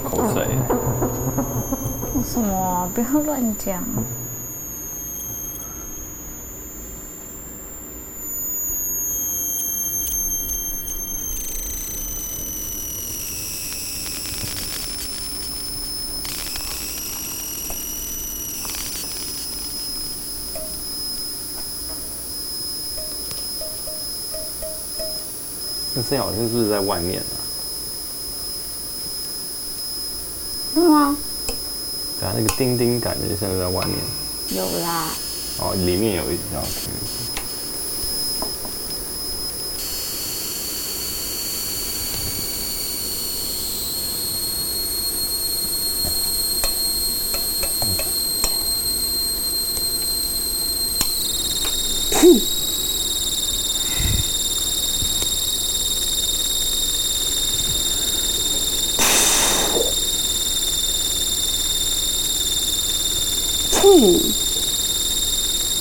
口水？什么？不要乱讲。那这好像是不是在外面啊？是吗？对啊，那个叮叮感觉像是在外面。有啦。哦，里面有一条。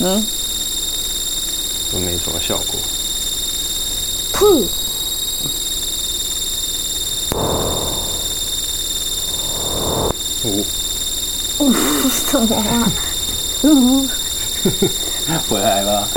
嗯，都没什么效果。噗！呜呜 什么啊？呜！回来了。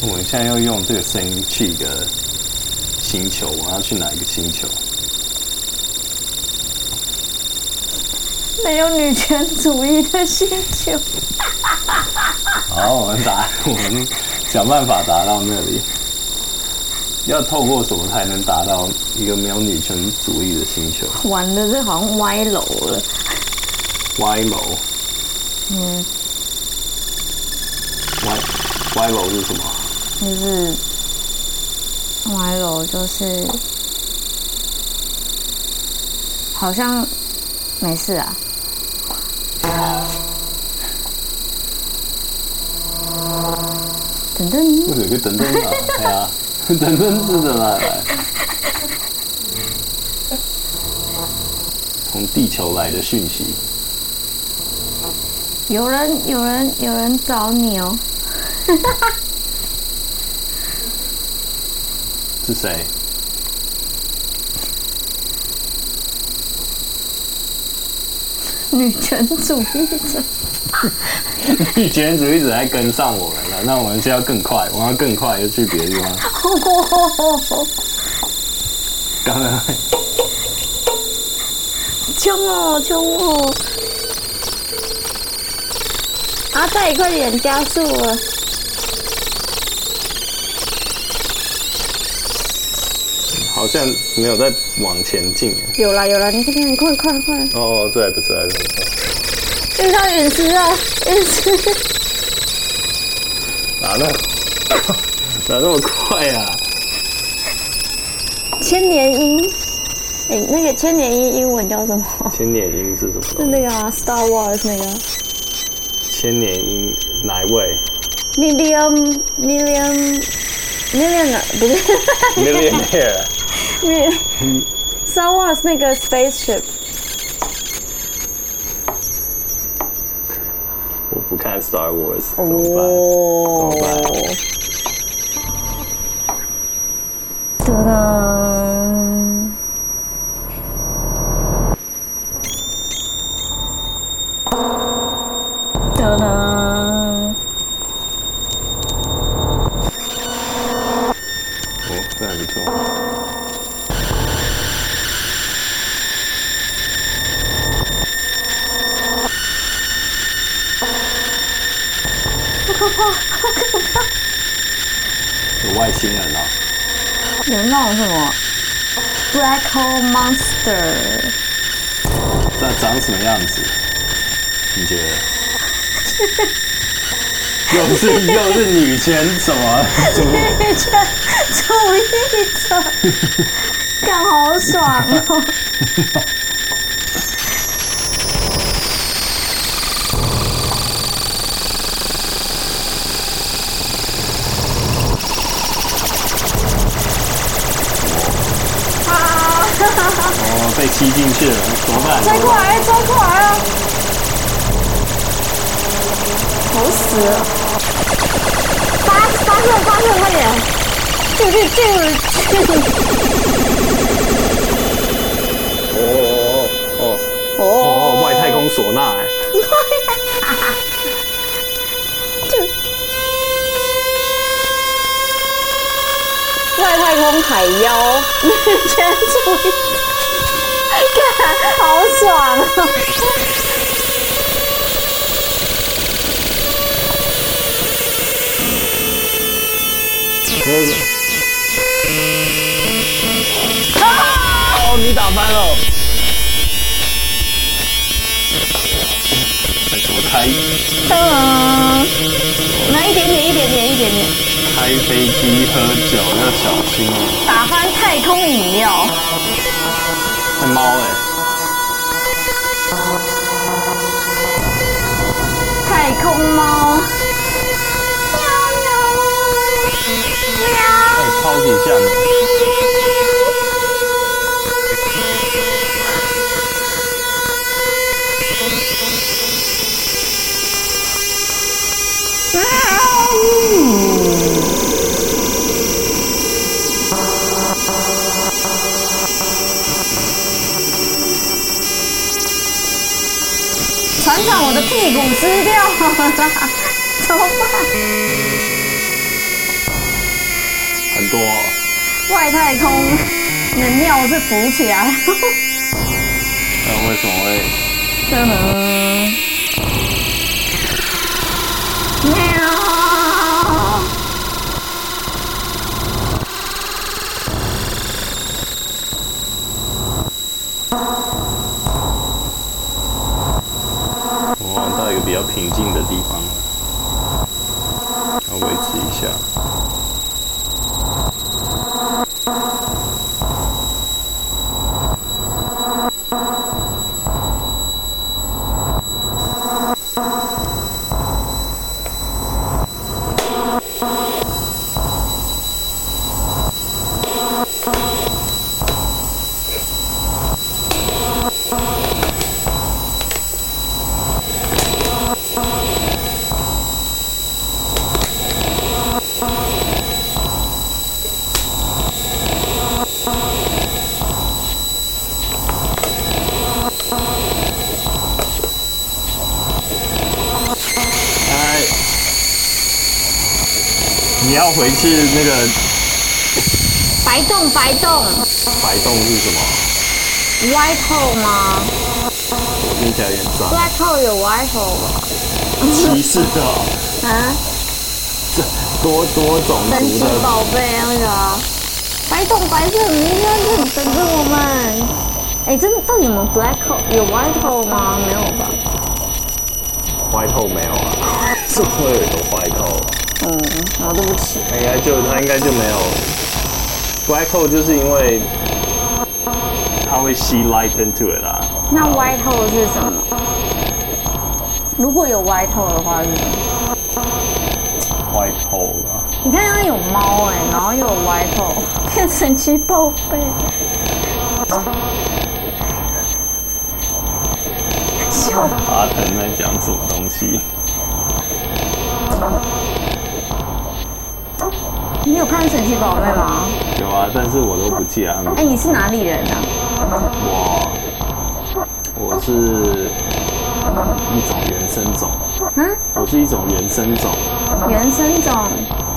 我们现在要用这个声音去一个星球，我要去哪一个星球？没有女权主义的星球。好，我们达，我们想办法达到那里。要透过什么才能达到一个没有女权主义的星球？玩的，这好像歪楼了。歪楼。嗯。歪歪楼是什么？就是歪楼，就是好像没事啊。等等，为什么会等等啊？对啊，等等是怎么来？从地球来的讯息。有人，有人，有人找你哦。是谁？女权主义者。女权主义者还跟上我们了，那我们是要更快，我们要更快，就去别的地方。刚刚。冲哦，冲哦！阿泰，快点加速了！好像没有在往前进。有啦有啦，你看看，快快快！哦，对，不是，不是。遇到陨石了，陨石！哪那？哪那么快啊？千年鹰，哎、欸，那个千年鹰英文叫什么？千年鹰是什么？是那个啊，Star Wars 那个。千年鹰哪一位？Million Million Million 不是？Millionaire。Star Wars 那个 spaceship，我不看 Star Wars，怎么办？哦、怎么办？噔噔 Hole Monster？那长什么样子？你觉得？又是 又是女权什么？女 权主义者，干好爽哦！被吸进去了，怎么办？追过来，追过来啊！好死了！发发射发射，快点！进去进去哦哦哦哦哦！外太空唢呐哎！外太空海妖，全注意，好爽啊！哦，你打翻了！开？嗯，来一点点，一点点，一点点。开飞机喝酒要小心哦！打翻太空饮料。是猫哎！太空猫。喵喵。喵。哎，超级像的。船长，我的屁股湿掉了，怎么办？很多、外太空的尿是浮起来。那为什么会？较平静的地方，白洞，白洞，是什么？White hole 吗？我听起来有点脏。Black hole 有 white hole 吗？歧视的。啊？这多多种族的。神奇宝贝那个、啊、白洞，白色，明天就等着我们。哎、欸，真的，到底有没有 Black hole？有 white hole 吗？没有吧？White hole 没有啊？是不会有 white hole。嗯，好，对不起。应该就他应该就没有 black hole，就是因为它会吸 light into it 啊。那 white hole 是什么？如果有 white hole 的话是什么？white hole 啊。你看它有猫哎，然后又有 white hole，变神奇宝贝。小阿腾在讲什么东西？你有看神奇宝贝吗？有啊，但是我都不记得。哎、欸，你是哪里人呢、啊？我我是一种原生种。嗯？我是一种原生种。原生种？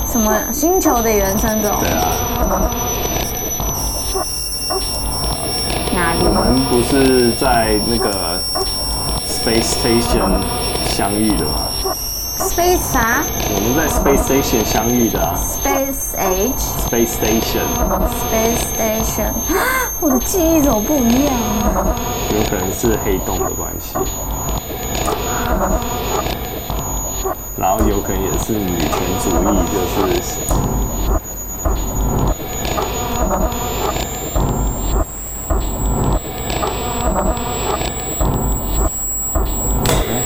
什么星球的原生种？对啊。哪里？我们不是在那个 Space Station 相遇的吗？Space 啥？我们在 Space Station 相遇的啊。Space Age。Space Station。Space Station。我的记忆怎么不一样啊？有可能是黑洞的关系。然后有可能也是女权主义，就是。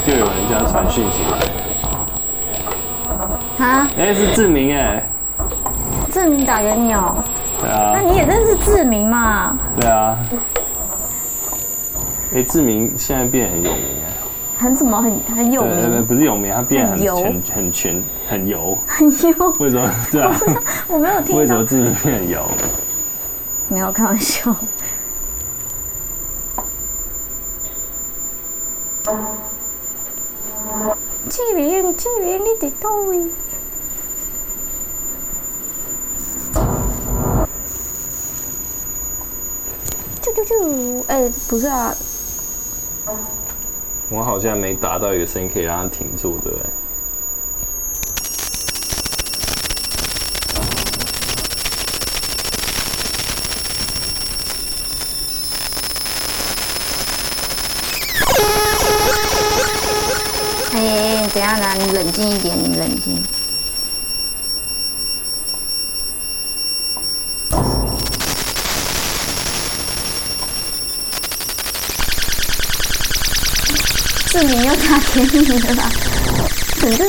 就有人家传讯息来。啊！哎、欸，是志明哎，志明打给你哦。对啊。那你也认识志明嘛？对啊。哎，志明现在变很有名哎。很什么？很很有名？不是有名，他变很油很很全，很油。很油？为什么？对啊。我没有听到。为什么志明变很油？没有开玩笑。志明，志明，你在哪里？啾啾啾！哎，不是啊。我好像没达到一个声音可以让它停住，对不对？哎，等下呢，你冷静一点，你冷静。志明又打给你了啦！等等，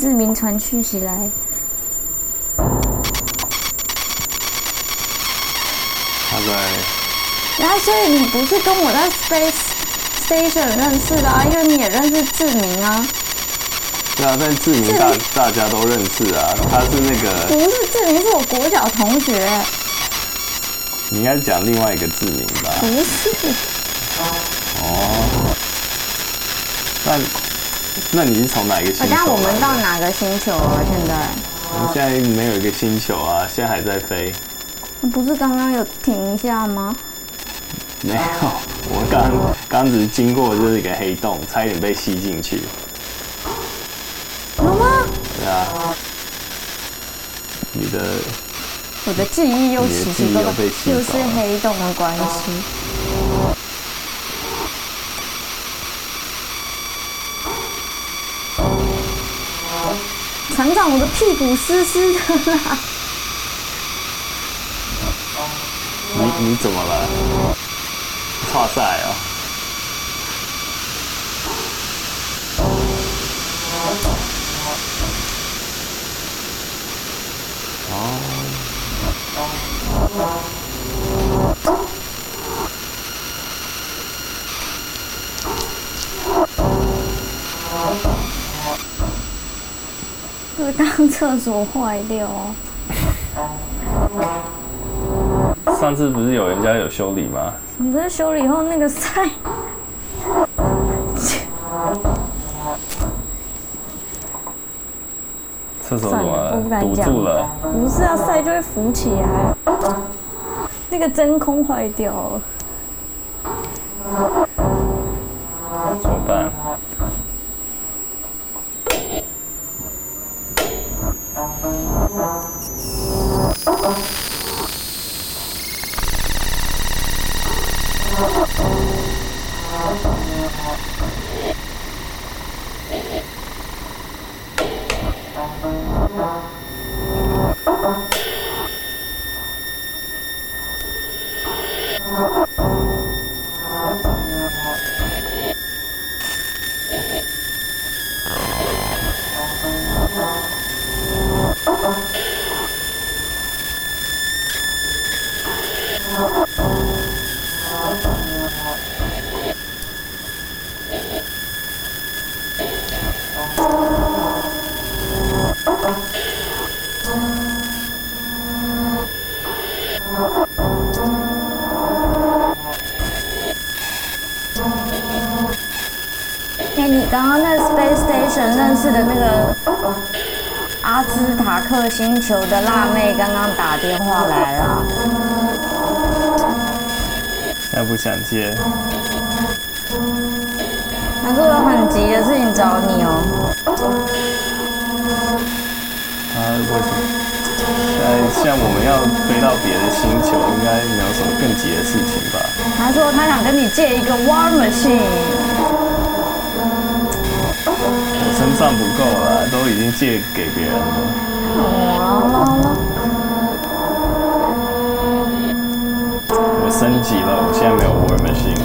志明传讯息来。他在。然后，所以你不是跟我在 Space Station 认识的啊？因为你也认识志明啊。对啊，但志明大大家都认识啊。他是那个。不是志明，是我国小同学。你应该讲另外一个志明吧？不是。哦，那那你是从哪一个星球？那我们到哪个星球了？现在？我们现在没有一个星球啊，现在还在飞。不是刚刚有停一下吗？没有，我刚刚只是经过就是一个黑洞，差一点被吸进去。有吗？对啊。你的。我的记忆又奇奇怪怪，就是黑洞的关系。尝尝，我的屁股湿湿的啦！你你怎么了？剉赛啊！刚厕所坏掉哦。上次不是有人家有修理吗？你不是修理后那个塞？厕所怎么了？堵住了？不是啊，塞就会浮起来。那个真空坏掉了。塔克星球的辣妹，刚刚打电话来了。他不想接。他说有很急的事情找你哦。他，为什么？现在像我们要飞到别的星球，应该没有什么更急的事情吧？他说他想跟你借一个 War Machine。身上不够了，都已经借给别人了。我升级了，我现在没有 War Machine。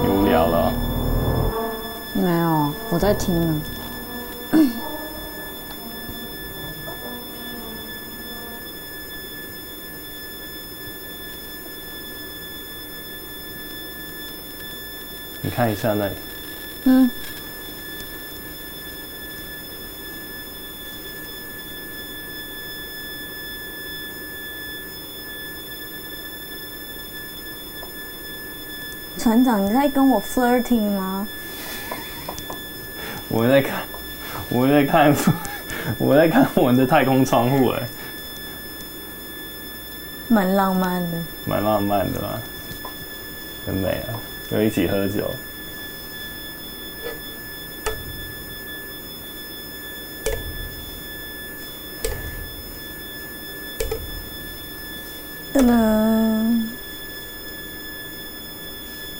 你无聊了？没有，我在听呢。看一下那里。嗯。船长，你在跟我 flirting 吗？我在看，我在看，我在看我们的太空窗户，哎，蛮浪漫的，蛮浪漫的啦，很美啊，又一起喝酒。噔噔。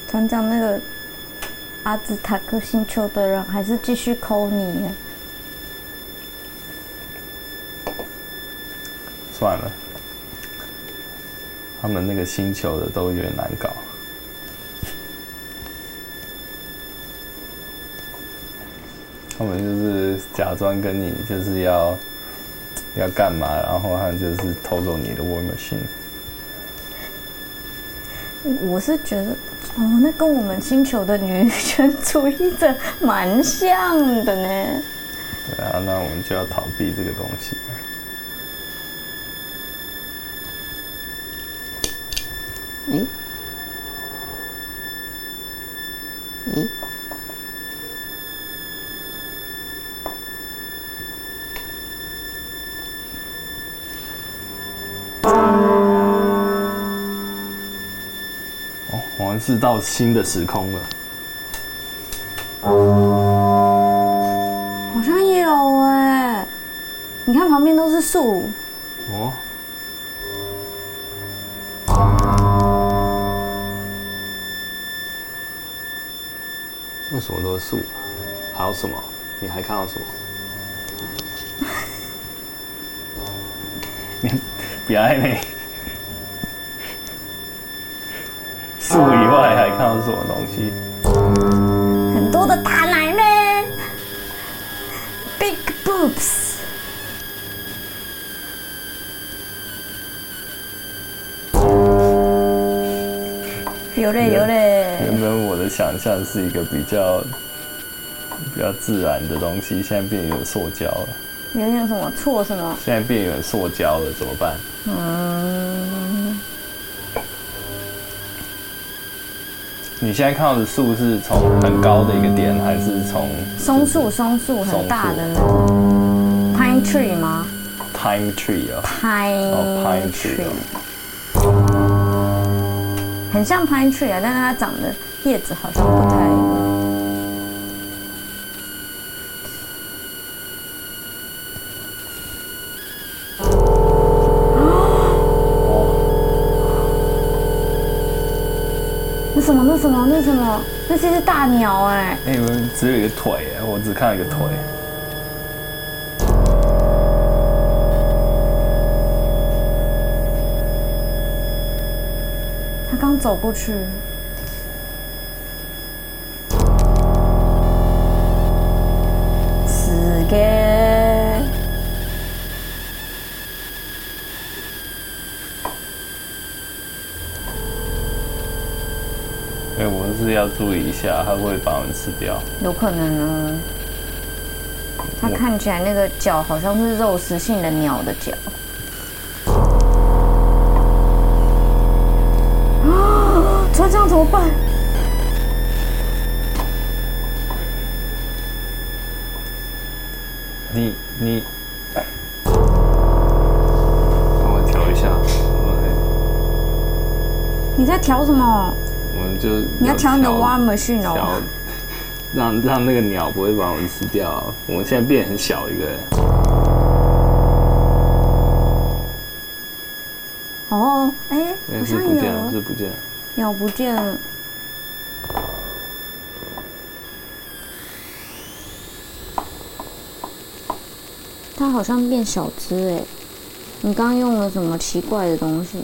船长，那个阿兹塔克星球的人还是继续抠你。算了，他们那个星球的都有点难搞。他们就是假装跟你就是要要干嘛，然后他就是偷走你的 War Machine。我是觉得。哦，那跟我们星球的女权主义者蛮像的呢。对啊，那我们就要逃避这个东西。是到新的时空了，好像有哎，你看旁边都是树。哦。为什么都是树？还有什么？你还看到什么？你别爱美。树外还看到什么东西？很多的大奶妹，big boobs。有嘞有嘞。原本我的想象是一个比较比较自然的东西，现在变有塑胶了。有点什么错是吗？现在变有塑胶了，怎么办？嗯。你现在看到的树是从很高的一个点，还是从松树？松树很大的那种，pine tree 吗？pine tree 啊，pine tree，很像 pine tree 啊，但是它长的叶子好像不太什么？那什么？那什么？那些是大鸟哎！哎，我只有一个腿哎，我只看到一个腿。他刚走过去。要注意一下，它会把我们吃掉。有可能呢。它看起来那个脚好像是肉食性的鸟的脚。啊！船长怎么办？你你，帮我调一下。你在调什么？我们就你要调你的 War Machine 哦，让让那个鸟不会把我们吃掉。我们现在变很小一个。哦，哎、欸，好像有，是不见了，是不见了，鸟不见了。它好像变小只哎，你刚刚用了什么奇怪的东西？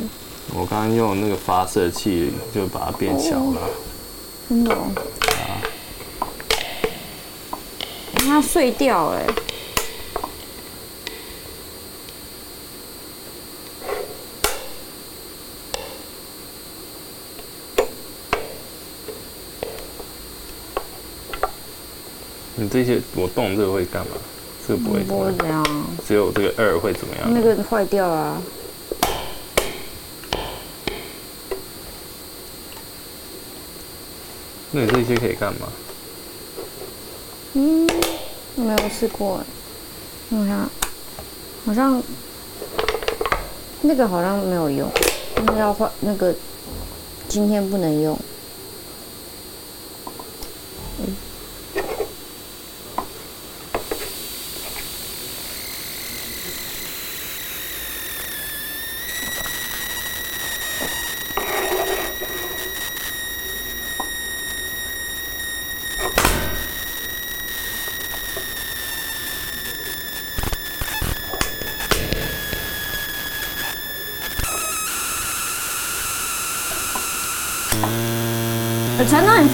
我刚刚用那个发射器，就把它变小了。哦、真的、哦？啊！它碎掉了。你这些我动这个会干嘛？这个不会不会怎样，只有这个二会怎么样？那个坏掉了啊。那你这些可以干嘛？嗯，没有试过。我想，好像那个好像没有用，那个要换那个，今天不能用。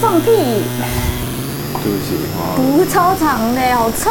放屁！对不起啊。不超长的，好臭。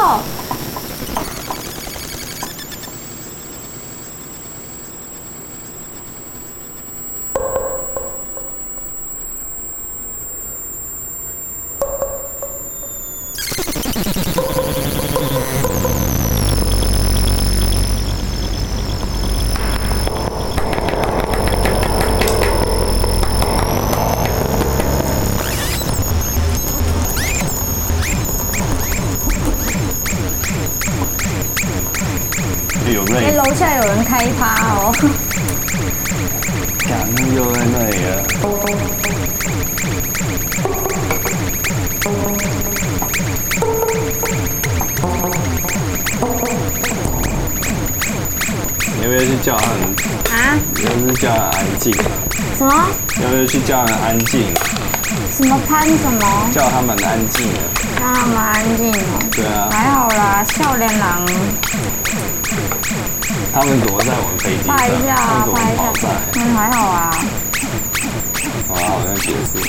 下有人开趴哦！呀，那又在那里了。你要不要去叫他们？啊？你要不要叫他安静？什么？要不要去叫他们安静？什么潘什么？叫他们安静了。叫他们安静哦。对啊。还好啦，少年郎。他们怎么在我们飞机上？拍一下啊，拍一下。嗯，还好啊。好啊，好像结束。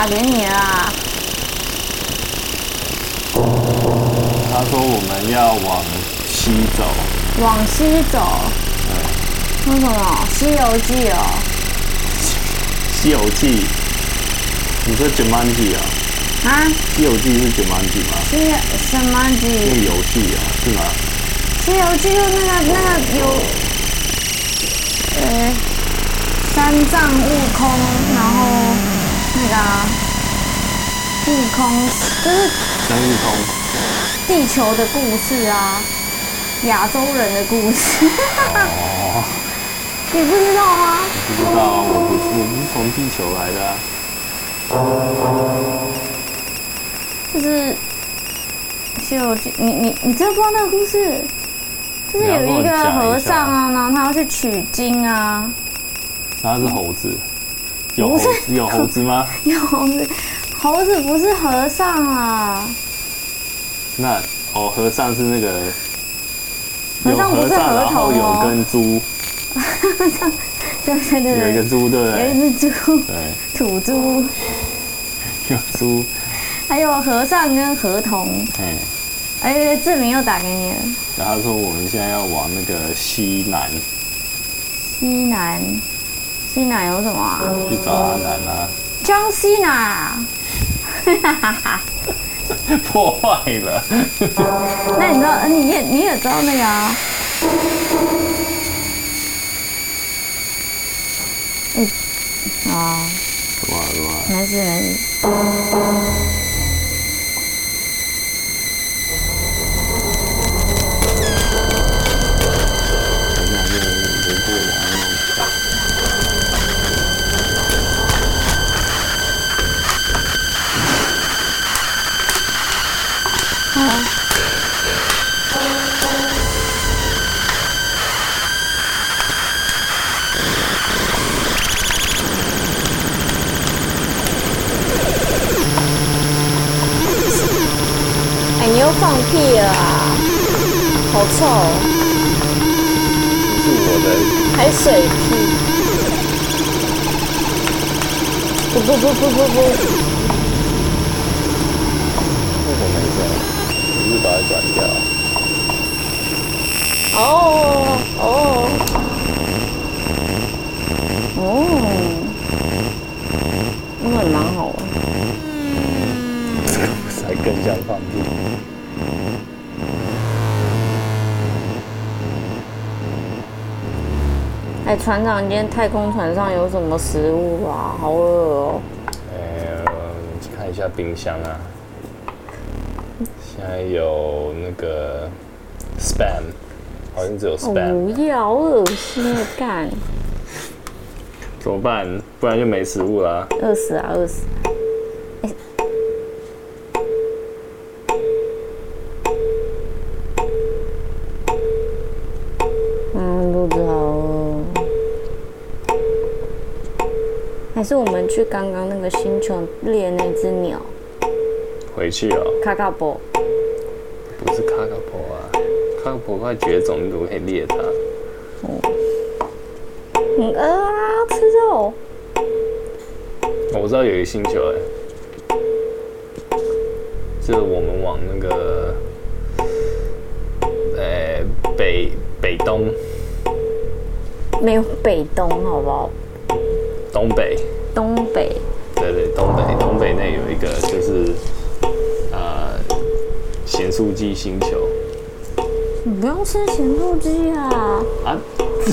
打给你啊。他说我们要往西走。往西走。对。为什么？《西游记》哦。西游记。你说 Jumanji 啊？啊？西游记是 Jumanji 吗？西什么那记？个游戏啊，是吗？西游记就那个那个有，呃，三藏悟空，然后那个啊悟空就是孙悟空。地球的故事啊，亚洲人的故事，哦，你不知道吗？不知道啊，我不是我不是从地球来的啊。就是《西游记》，你你你真的不知道那个故事？就是有一个和尚啊，然后他要去取经啊。他是猴子，有猴子有猴子吗？有猴子，猴子不是和尚啊，那哦，和尚是那个有和尚不是和尚，然后有河童哦根猪，对对对有一个对，猪，对不有对？一只猪，对，土猪，有猪，还有和尚跟河童。哎，哎，志明又打给你了。然后他说我们现在要往那个西南西南，西奶有什么啊？去找阿南啊，江西奶。破坏了，那你知道，呃你也你也知道那个啊？哎、啊，什么什么？没事没事。哎、你又放屁了啊！好臭、哦，是我的还水屁！不不不不不不，为什么没声？你是把它转掉？哦哦哦，那个也蛮好玩。才更像放屁。哎、船长，今天太空船上有什么食物啊？好饿哦！呃，看一下冰箱啊，现在有那个 spam，好像只有 spam，、不要，好恶心的干，怎么办？不然就没食物啦。饿死啊，饿死！哎、嗯，肚子好饿。还是我们去刚刚那个星球猎那只鸟，回去哦，卡卡波。不是卡卡波啊，卡卡波快绝种，你怎么可以猎它？很饿啊，吃肉。我知道有一个星球哎，就是我们往那个，呃，北北东没有北东，好不好？东北，东北。对对，东北东北那有一个就是，呃，咸酥鸡星球你不用吃咸酥鸡啊，啊，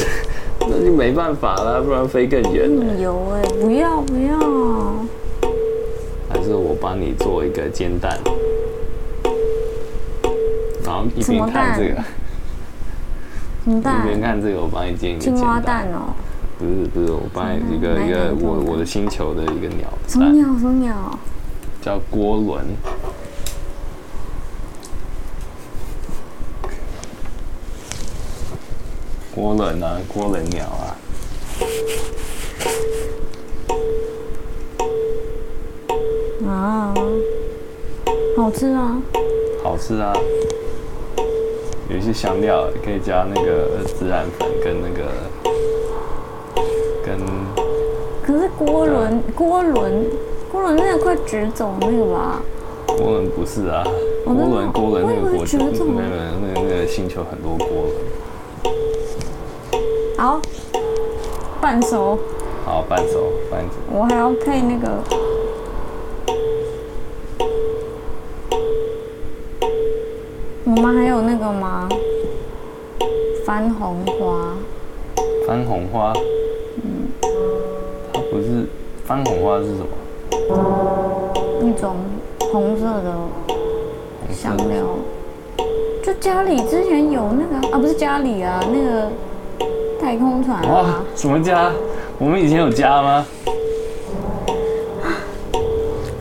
那就没办法啦，不然飞更远了。很油哎、不要不要。还是我帮你做一个煎蛋，然后一边看这个，什么一边？看这个，我帮你煎一个煎青蛙蛋哦、不是不是，我帮你一个一个我我的星球的一个鸟什么蛋，鸟？什么鸟？叫涡轮。涡轮啊，涡轮鸟啊，啊，好吃啊？好吃啊！有一些香料可以加那个孜然粉跟那个跟可是锅轮，锅轮，锅轮那个快绝种那个吧？锅轮不是啊，涡真的轮涡轮那个绝种那个那个那个星球很多锅轮。好，半熟。好，半熟，半熟。我还要配那个。我们还有那个吗？番红花。番红花。嗯。它不是番红花是什么？一种红色的香料。就家里之前有那个啊，不是家里啊，那个。太空船啊。哇，什么家？我们以前有家吗？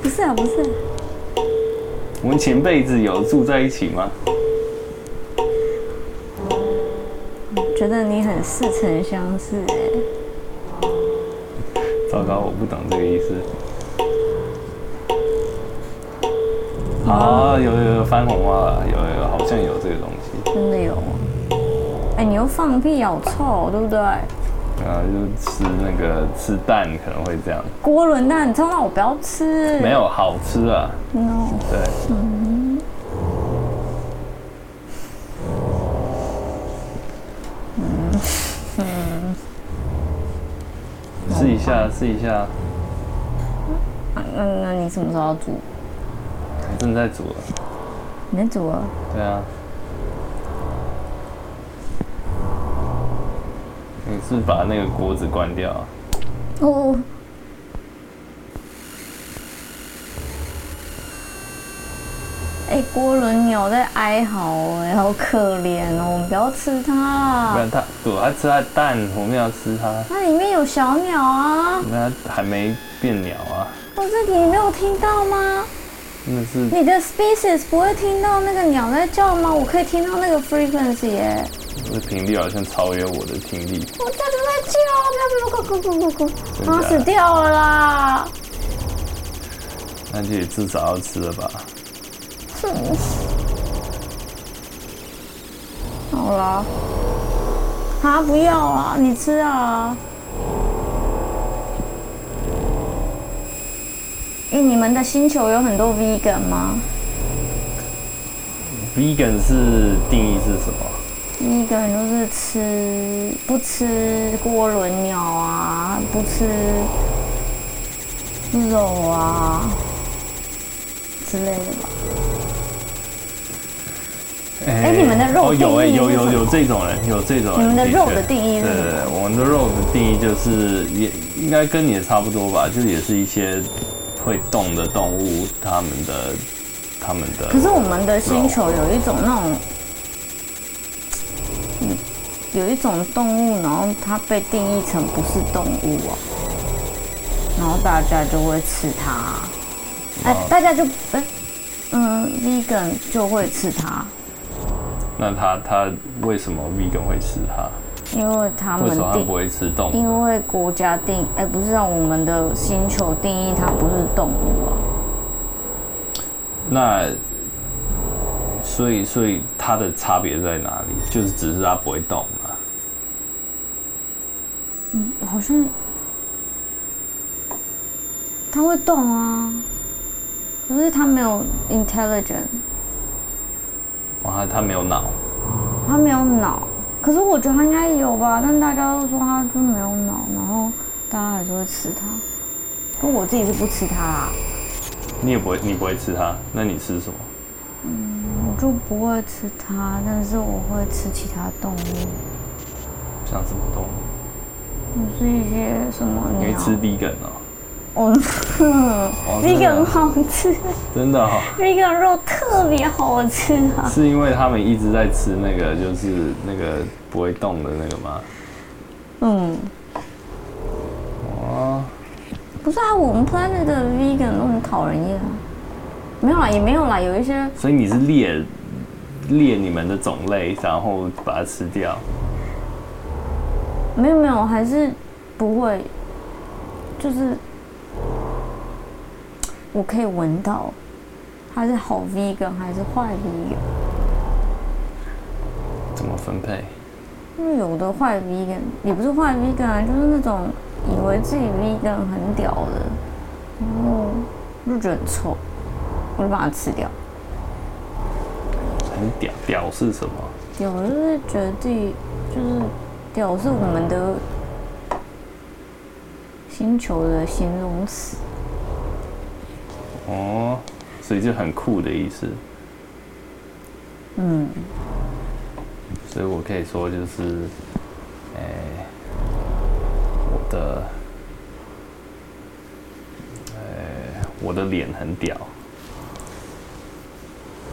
不是啊，不是。我们前辈子有住在一起吗？觉得你很似曾相识哎。糟糕，我不懂这个意思。啊，有有有翻红花，有有，有好像有这个东西。真的有。哎，你又放屁，好臭，对不对？啊，就吃那个吃蛋可能会这样。锅轮蛋，你知道我不要吃。没有，好吃啊。No。对。嗯。嗯嗯。试一下，试一下。那那你什么时候要煮？我正在煮了。你在煮啊？对啊。你是把那个锅子关掉啊？哦。哎，锅轮鸟在哀嚎，哎，好可怜哦！我们不要吃它。不然它，对，它吃它的蛋，我们要吃它。那里面有小鸟啊。那还没变鸟啊。我这里你没有听到吗？那是。你的 species 不会听到那个鸟在叫吗？我可以听到那个 frequency 耶。这频率好像超越我的听力。我在这在叫，不要不要，快快快快快！它死掉了啦。那就至少要吃了吧。哼。好啦。啊，不要啊！你吃啊。哎，你们的星球有很多 vegan 吗？vegan 是定义是什么？一个人就是吃不吃锅轮鸟啊，不吃肉啊之类的吧。哎、欸，你们的肉哦、有哎、欸，有有有这种人，有这种人。你们的肉的定义是？对，对，对，我们的肉的定义就是也应该跟你的差不多吧，就也是一些会动的动物，他们的他们的。可是我们的星球有一种那种。有一种动物，然后它被定义成不是动物啊，然后大家就会吃它。哎，大家就哎，嗯，vegan 就会吃它。那他他为什么 vegan 会吃它？因为他们定不会吃动物。因为国家定哎，不是让我们的星球定义它不是动物啊。那。所以，所以它的差别在哪里？就是只是它不会动好像它会动啊，可是它没有 intelligent。哇，它没有脑。它没有脑，可是我觉得它应该有吧，但大家都说它就没有脑，然后大家还是会吃它。可我自己是不吃它啦。你也不会，你不会吃它？那你吃什么？嗯。我就不会吃它，但是我会吃其他动物。像什么动物？就是一些什么？你会吃 vegan 哦？哦，vegan 好吃。真的哈、哦、？vegan 肉特别好吃啊！是因为他们一直在吃那个，就是那个不会动的那个吗？嗯。哇。不是啊，我们 planet 的 vegan 都很讨人厌。没有啦，也没有啦，有一些。所以你是猎猎你们的种类，然后把它吃掉？没有没有，还是不会，就是我可以闻到，它是好 vegan 还是坏 vegan？怎么分配？因为有的坏 vegan 也不是坏 vegan，就是那种以为自己 vegan 很屌的，然后就觉得很臭。我就把它吃掉。很屌，屌是什么？屌就是觉得自己就是屌，是我们的星球的形容词。哦，所以就很酷的意思。嗯，所以我可以说就是，哎、欸，我的，哎、欸，我的脸很屌，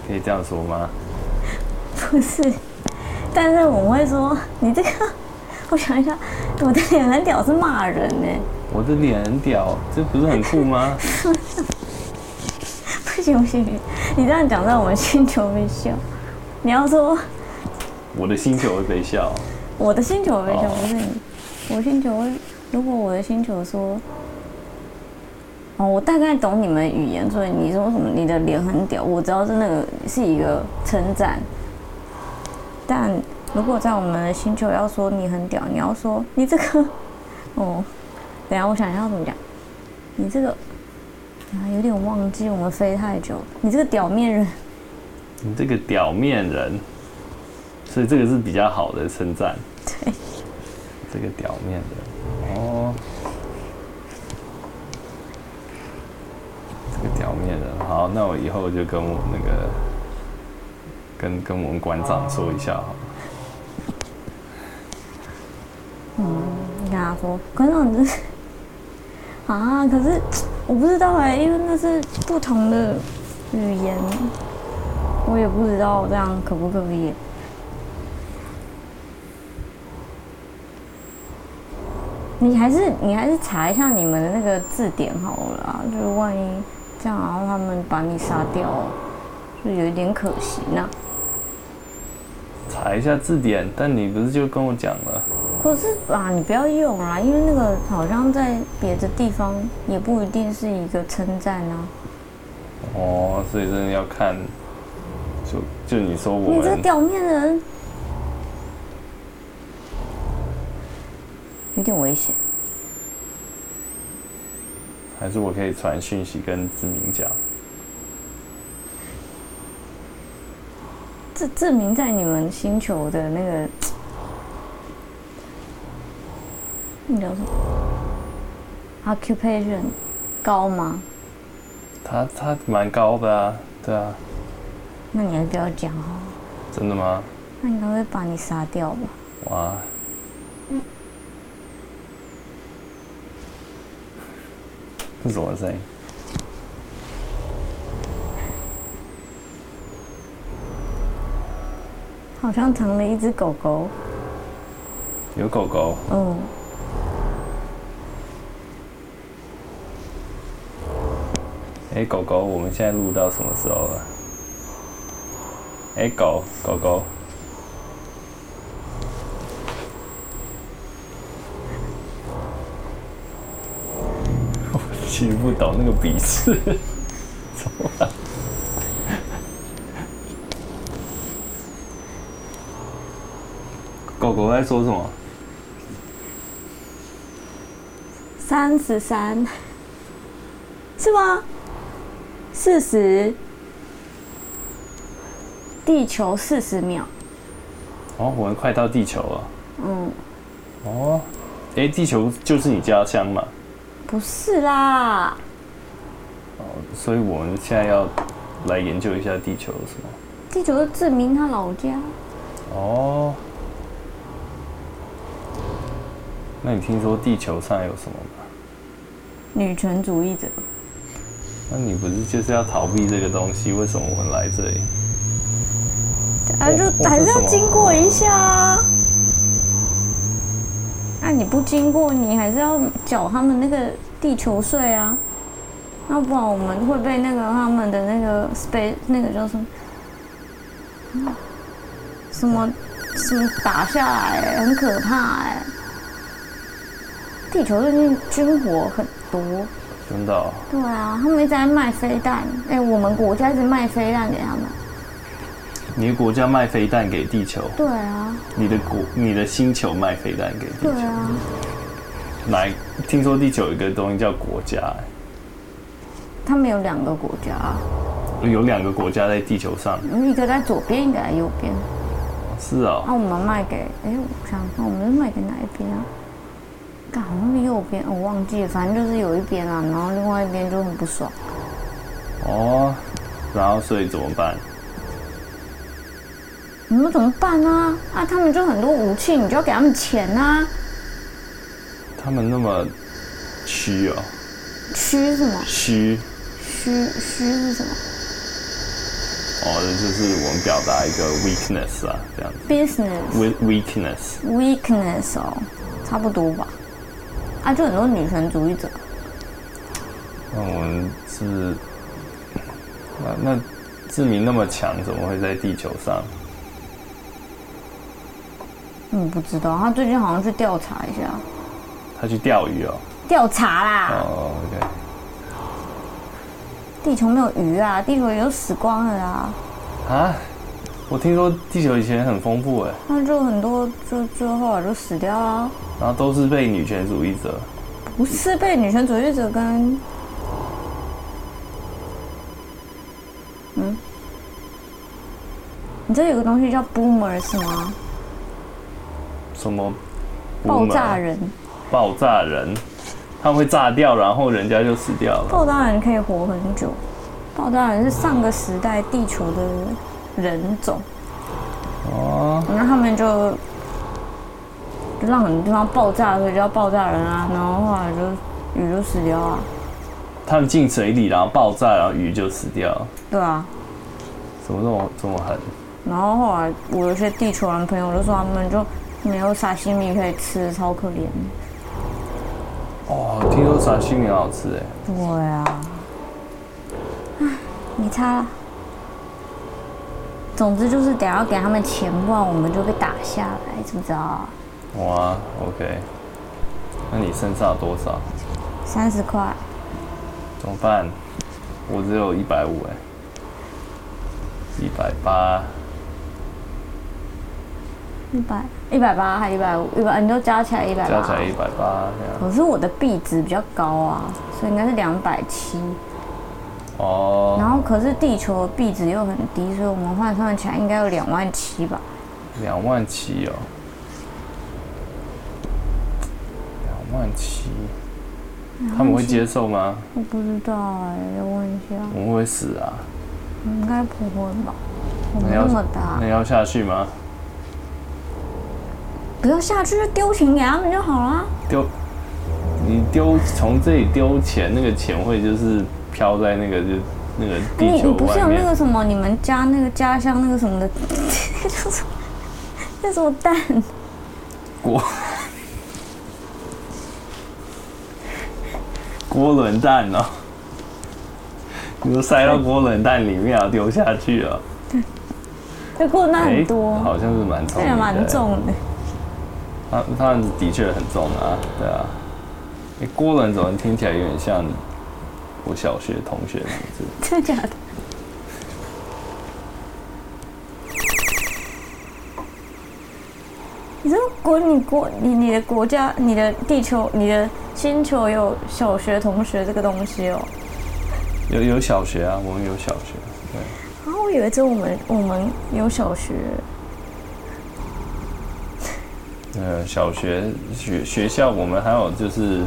可以这样说吗？不是，但是我会说你这个，我想一下，我的脸很屌是骂人呢。我的脸很屌，这不是很酷吗？不行不行，你这样讲在我们星球会笑。你要说我的星球会被笑，我的星球会被笑，不是你。我星球会，如果我的星球说，哦，我大概懂你们语言，所以你说什么你的脸很屌，我知道是那个是一个称赞。但如果在我们的星球要说你很屌，你要说你这个，哦，等下我想一下要怎么讲，你这个啊有点忘记，我们飞太久，你这个屌面人。你这个屌面人，所以这个是比较好的称赞。对，这个屌面人，哦，这个屌面人，好，那我以后就跟我那个，跟跟我们馆长说一下好了。嗯，你跟他说，馆长这是啊，可是我不知道哎，因为那是 不同的语言。我也不知道这样可不可以。你还是你还是查一下你们的那个字典好了啦，就是万一这样，然后他们把你杀掉，就有一点可惜呢。查一下字典，但你不是就跟我讲了？可是啊，你不要用啦，因为那个好像在别的地方也不一定是一个称赞啊。哦，所以真的要看。就就你说我，你这表面人有点危险，还是我可以传讯息跟志明讲？志志明在你们星球的那个那叫什么？occupation 高吗？他他蛮高的啊，对啊。那你还不要讲哦。真的吗？那应该会把你杀掉吧？哇！嗯。是什么声音？好像藏了一只狗狗。有狗狗。嗯。哎，狗狗，我们现在录到什么时候了？哎，狗狗狗，我其实不懂那个鼻子，狗狗在说什么？三十三，是吗？四十。地球四十秒。哦，我们快到地球了。嗯。哦，哎，地球就是你家乡嘛？不是啦。哦，所以我们现在要来研究一下地球是吗？地球是志明他老家。哦。那你听说地球上有什么吗？女权主义者。那你不是就是要逃避这个东西？为什么我们来这里？啊，就还是要经过一下啊！那、啊、你不经过，你还是要缴他们那个地球税啊！要不然我们会被那个他们的那个 space 那个叫什么？什么什么打下来，很可怕哎！地球最近军火很多，真的、哦？对啊，他们一直在卖飞弹，哎，我们国家一直卖飞弹给他们。你的国家卖飞弹给地球？对啊。你的国、你的星球卖飞弹给地球？对啊。来，听说地球有一个东西叫国家，欸。他们有两个国家。有两个国家在地球上。一个在左边，一个在右边。是哦。那我们卖给……哎，我想看，我们是卖给哪一边啊？干，好像是右边，我忘记了。反正就是有一边啊，然后另外一边就很不爽。哦。然后，所以怎么办？你们怎么办呢？啊，他们就很多武器，你就要给他们钱啊。他们那么虚哦？虚是什么？虚。虚虚是什么？哦，就是我们表达一个 weakness 啊，这样子。business。weakness。weakness 哦，差不多吧。啊，就很多女权主义者。那我们是，那那志明那么强，怎么会在地球上？嗯，不知道。他最近好像去调查一下。他去钓鱼哦。调查啦。哦，OK。地球没有鱼啊，地球也都死光了啊！啊，我听说地球以前很丰富哎，那就很多，就最后来就死掉了。然后都是被女权主义者，不是被女权主义者跟，嗯，你这有个东西叫 boomer 是吗？什么？爆炸人？爆炸人。他会炸掉，然后人家就死掉了。爆炸人可以活很久。爆炸人是上个时代地球的人种。哦。那他们就就让很多地方爆炸，所以叫爆炸人啊。然后后来就鱼就死掉啊。他们进水里，然后爆炸，然后鱼就死掉了。对啊。怎么这么这么狠？然后后来我有些地球人朋友就说，他们就没有沙西米可以吃，超可怜。哦，听说沙西米很好吃哎。对啊。唉，你擦。总之就是得要给他们钱，不然我们就被打下来，知不知道？哇，OK。那你身上有多少？三十块。怎么办？我只有一百五哎。一百八。一百一百八还一百五，一百你都加起来一百八，加起来一百八。可是我的币值比较高啊，所以应该是两百七。哦。然后可是地球的币值又很低，所以我们换算起来应该有两万七吧。两万七哦。两万七。他们会接受吗？我不知道哎，要问一下。我们会死啊？应该不会吧？我们那么大。那要下去吗？不要下去，就丢钱给他们就好了。丢，你丢从这里丢钱，那个钱会就是飘在那个就那个地。你你不是有那个什么？你们家那个家乡那个什么的，那叫什么？那什么蛋？锅锅轮蛋哦！你都塞到锅轮蛋里面啊，丢下去啊。对，这锅轮蛋很多，好像是蛮重，也蛮重的。它它的确很重啊，对啊。哎，郭伦怎么听起来有点像我小学同学的名字？真的假的？你说国你国你你的国家你的地球你的星球有小学同学这个东西哦？有有小学啊，我们有小学，对。啊，我以为只有我们我们有小学。呃，小学学学校，我们还有就是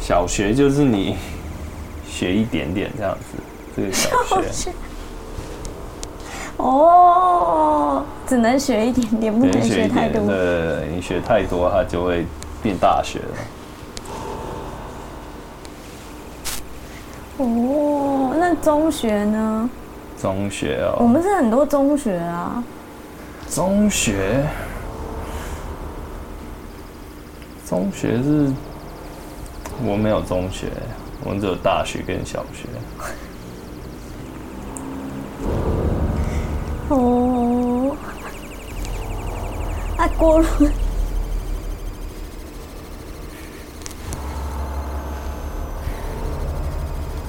小学，就是你学一点点这样子，这个小学。哦，只能学一点点，不能学太多。对，你学太多，它就会变大学了。哦，那中学呢？中学哦，我们是很多中学啊。中学。中学是，我没有中学，我们只有大学跟小学。啊，锅轮，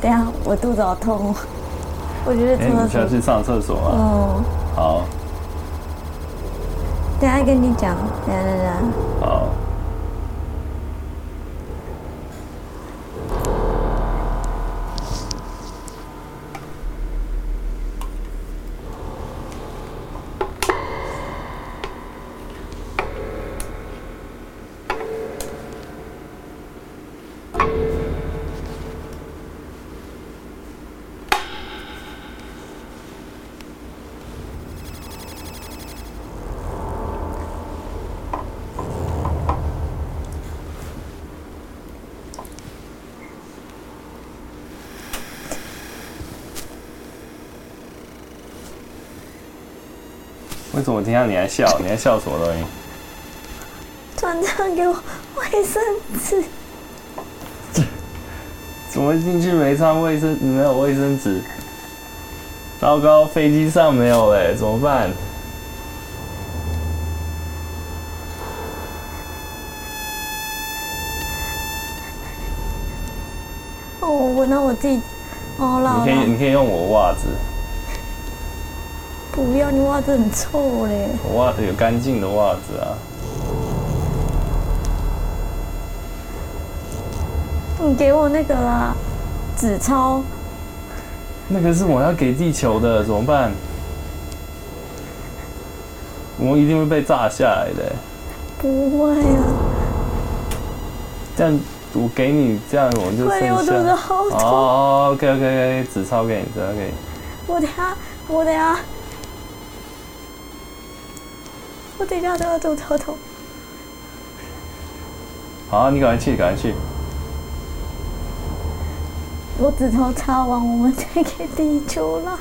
等下我肚子好痛，我觉得。哎，你需要去上厕所啊？嗯。好。等下跟你讲，等下等下。好。为什么听到你还笑？你还笑什么东西？船长给我卫生纸。怎么进去没穿卫生？没有卫生纸？糟糕，飞机上没有哎，怎么办？哦，我拿我自己。哦，了。你可以，你可以用我袜子。不要，你袜子很臭嘞。我袜子有干净的袜子啊。你给我那个啦，纸钞。那个是我要给地球的，怎么办？我们一定会被炸下来的。不会啊。这样我给你，这样我就剩我肚子好痛。哦，OK OK OK，纸钞给你，纸钞给你。我等下，我等下，我等下都要肚子好痛。好，你赶快去，赶快去。我纸钞擦完，我们再给地球了。